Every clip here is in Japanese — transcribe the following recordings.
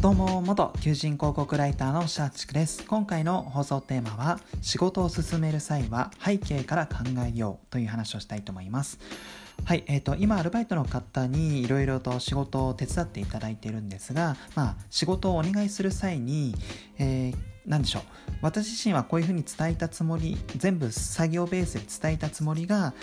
どうも元求人広告ライターのシャーチクです。今回の放送テーマは仕事を進める際は背景から考えようという話をしたいと思います。はい、えーと、今アルバイトの方にいろいろと仕事を手伝っていただいているんですが、まあ、仕事をお願いする際に、えー何でしょう。私自身はこういうふうに伝えたつもり全部作業ベースで伝えたつもりが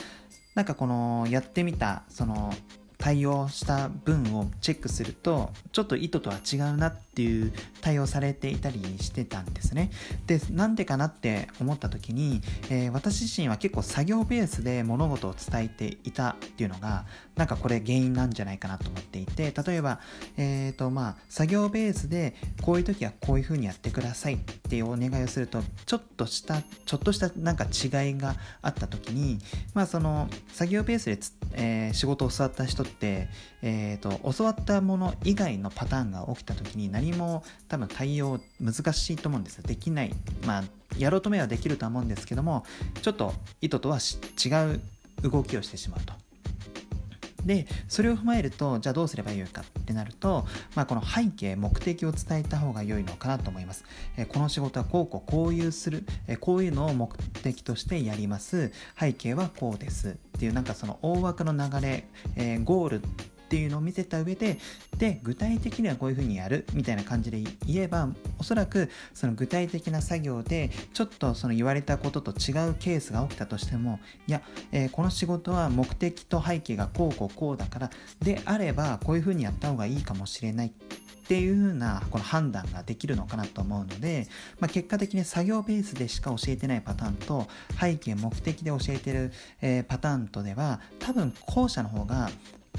なんかこのやってみたその対応した文をチェックするとちょっと意図とは違うなっていう対応されていたりしてたんですね。でなんでかなって思った時に、えー、私自身は結構作業ベースで物事を伝えていたっていうのがなんかこれ原因なんじゃないかなと思っていて例えばえっ、ー、とまあ作業ベースでこういう時はこういう風にやってくださいっていうお願いをするとちょっとしたちょっとしたなんか違いがあった時にまあその作業ベースで、えー、仕事を教わった人って、えーと、教わったもの以外のパターンが起きた時に何も多分対応難しいと思うんですよ。できない。まあやろうとめはできるとは思うんですけどもちょっと意図とは違う動きをしてしまうと。でそれを踏まえるとじゃあどうすればよいかってなると、まあ、この背景目的を伝えた方が良いのかなと思います、えこの仕事はこうこうこういうする、えこういうのを目的としてやります。背景はこうです。っていうなんかその大枠の流れ、えー、ゴールっていうのを見せた上でで具体的にはこういうふうにやるみたいな感じで言えばおそらくその具体的な作業でちょっとその言われたことと違うケースが起きたとしてもいや、えー、この仕事は目的と背景がこうこうこうだからであればこういうふうにやった方がいいかもしれない。っていう風なこの判断ができるのかなと思うので、まあ、結果的に作業ベースでしか教えてないパターンと背景目的で教えてる、えー、パターンとでは多分後者の方が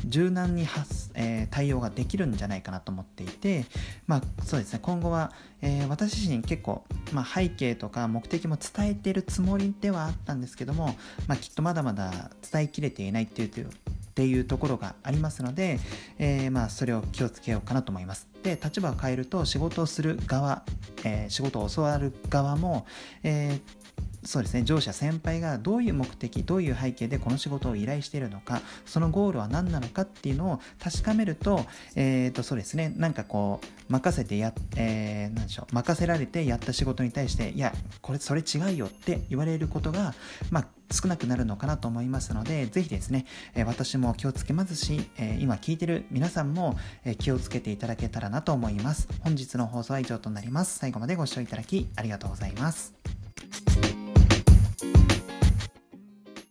柔軟に発、えー、対応ができるんじゃないかなと思っていて、まあ、そうですね今後は、えー、私自身結構、まあ、背景とか目的も伝えているつもりではあったんですけども、まあ、きっとまだまだ伝えきれていないっていうっていうところがありますので、えー、まあそれを気をつけようかなと思います。で立場を変えると仕事をする側、えー、仕事を教わる側も、えーそうですね上司や先輩がどういう目的どういう背景でこの仕事を依頼しているのかそのゴールは何なのかっていうのを確かめると,、えー、とそうですねなんかこう任せてや、えー、何でしょう任せられてやった仕事に対していやこれそれ違うよって言われることが、まあ、少なくなるのかなと思いますので、ぜひですね、え私も気をつけますし、え今聞いてる皆さんも、え気をつけていただけたらなと思います。本日の放送は以上となります。最後までご視聴いただきありがとうございます。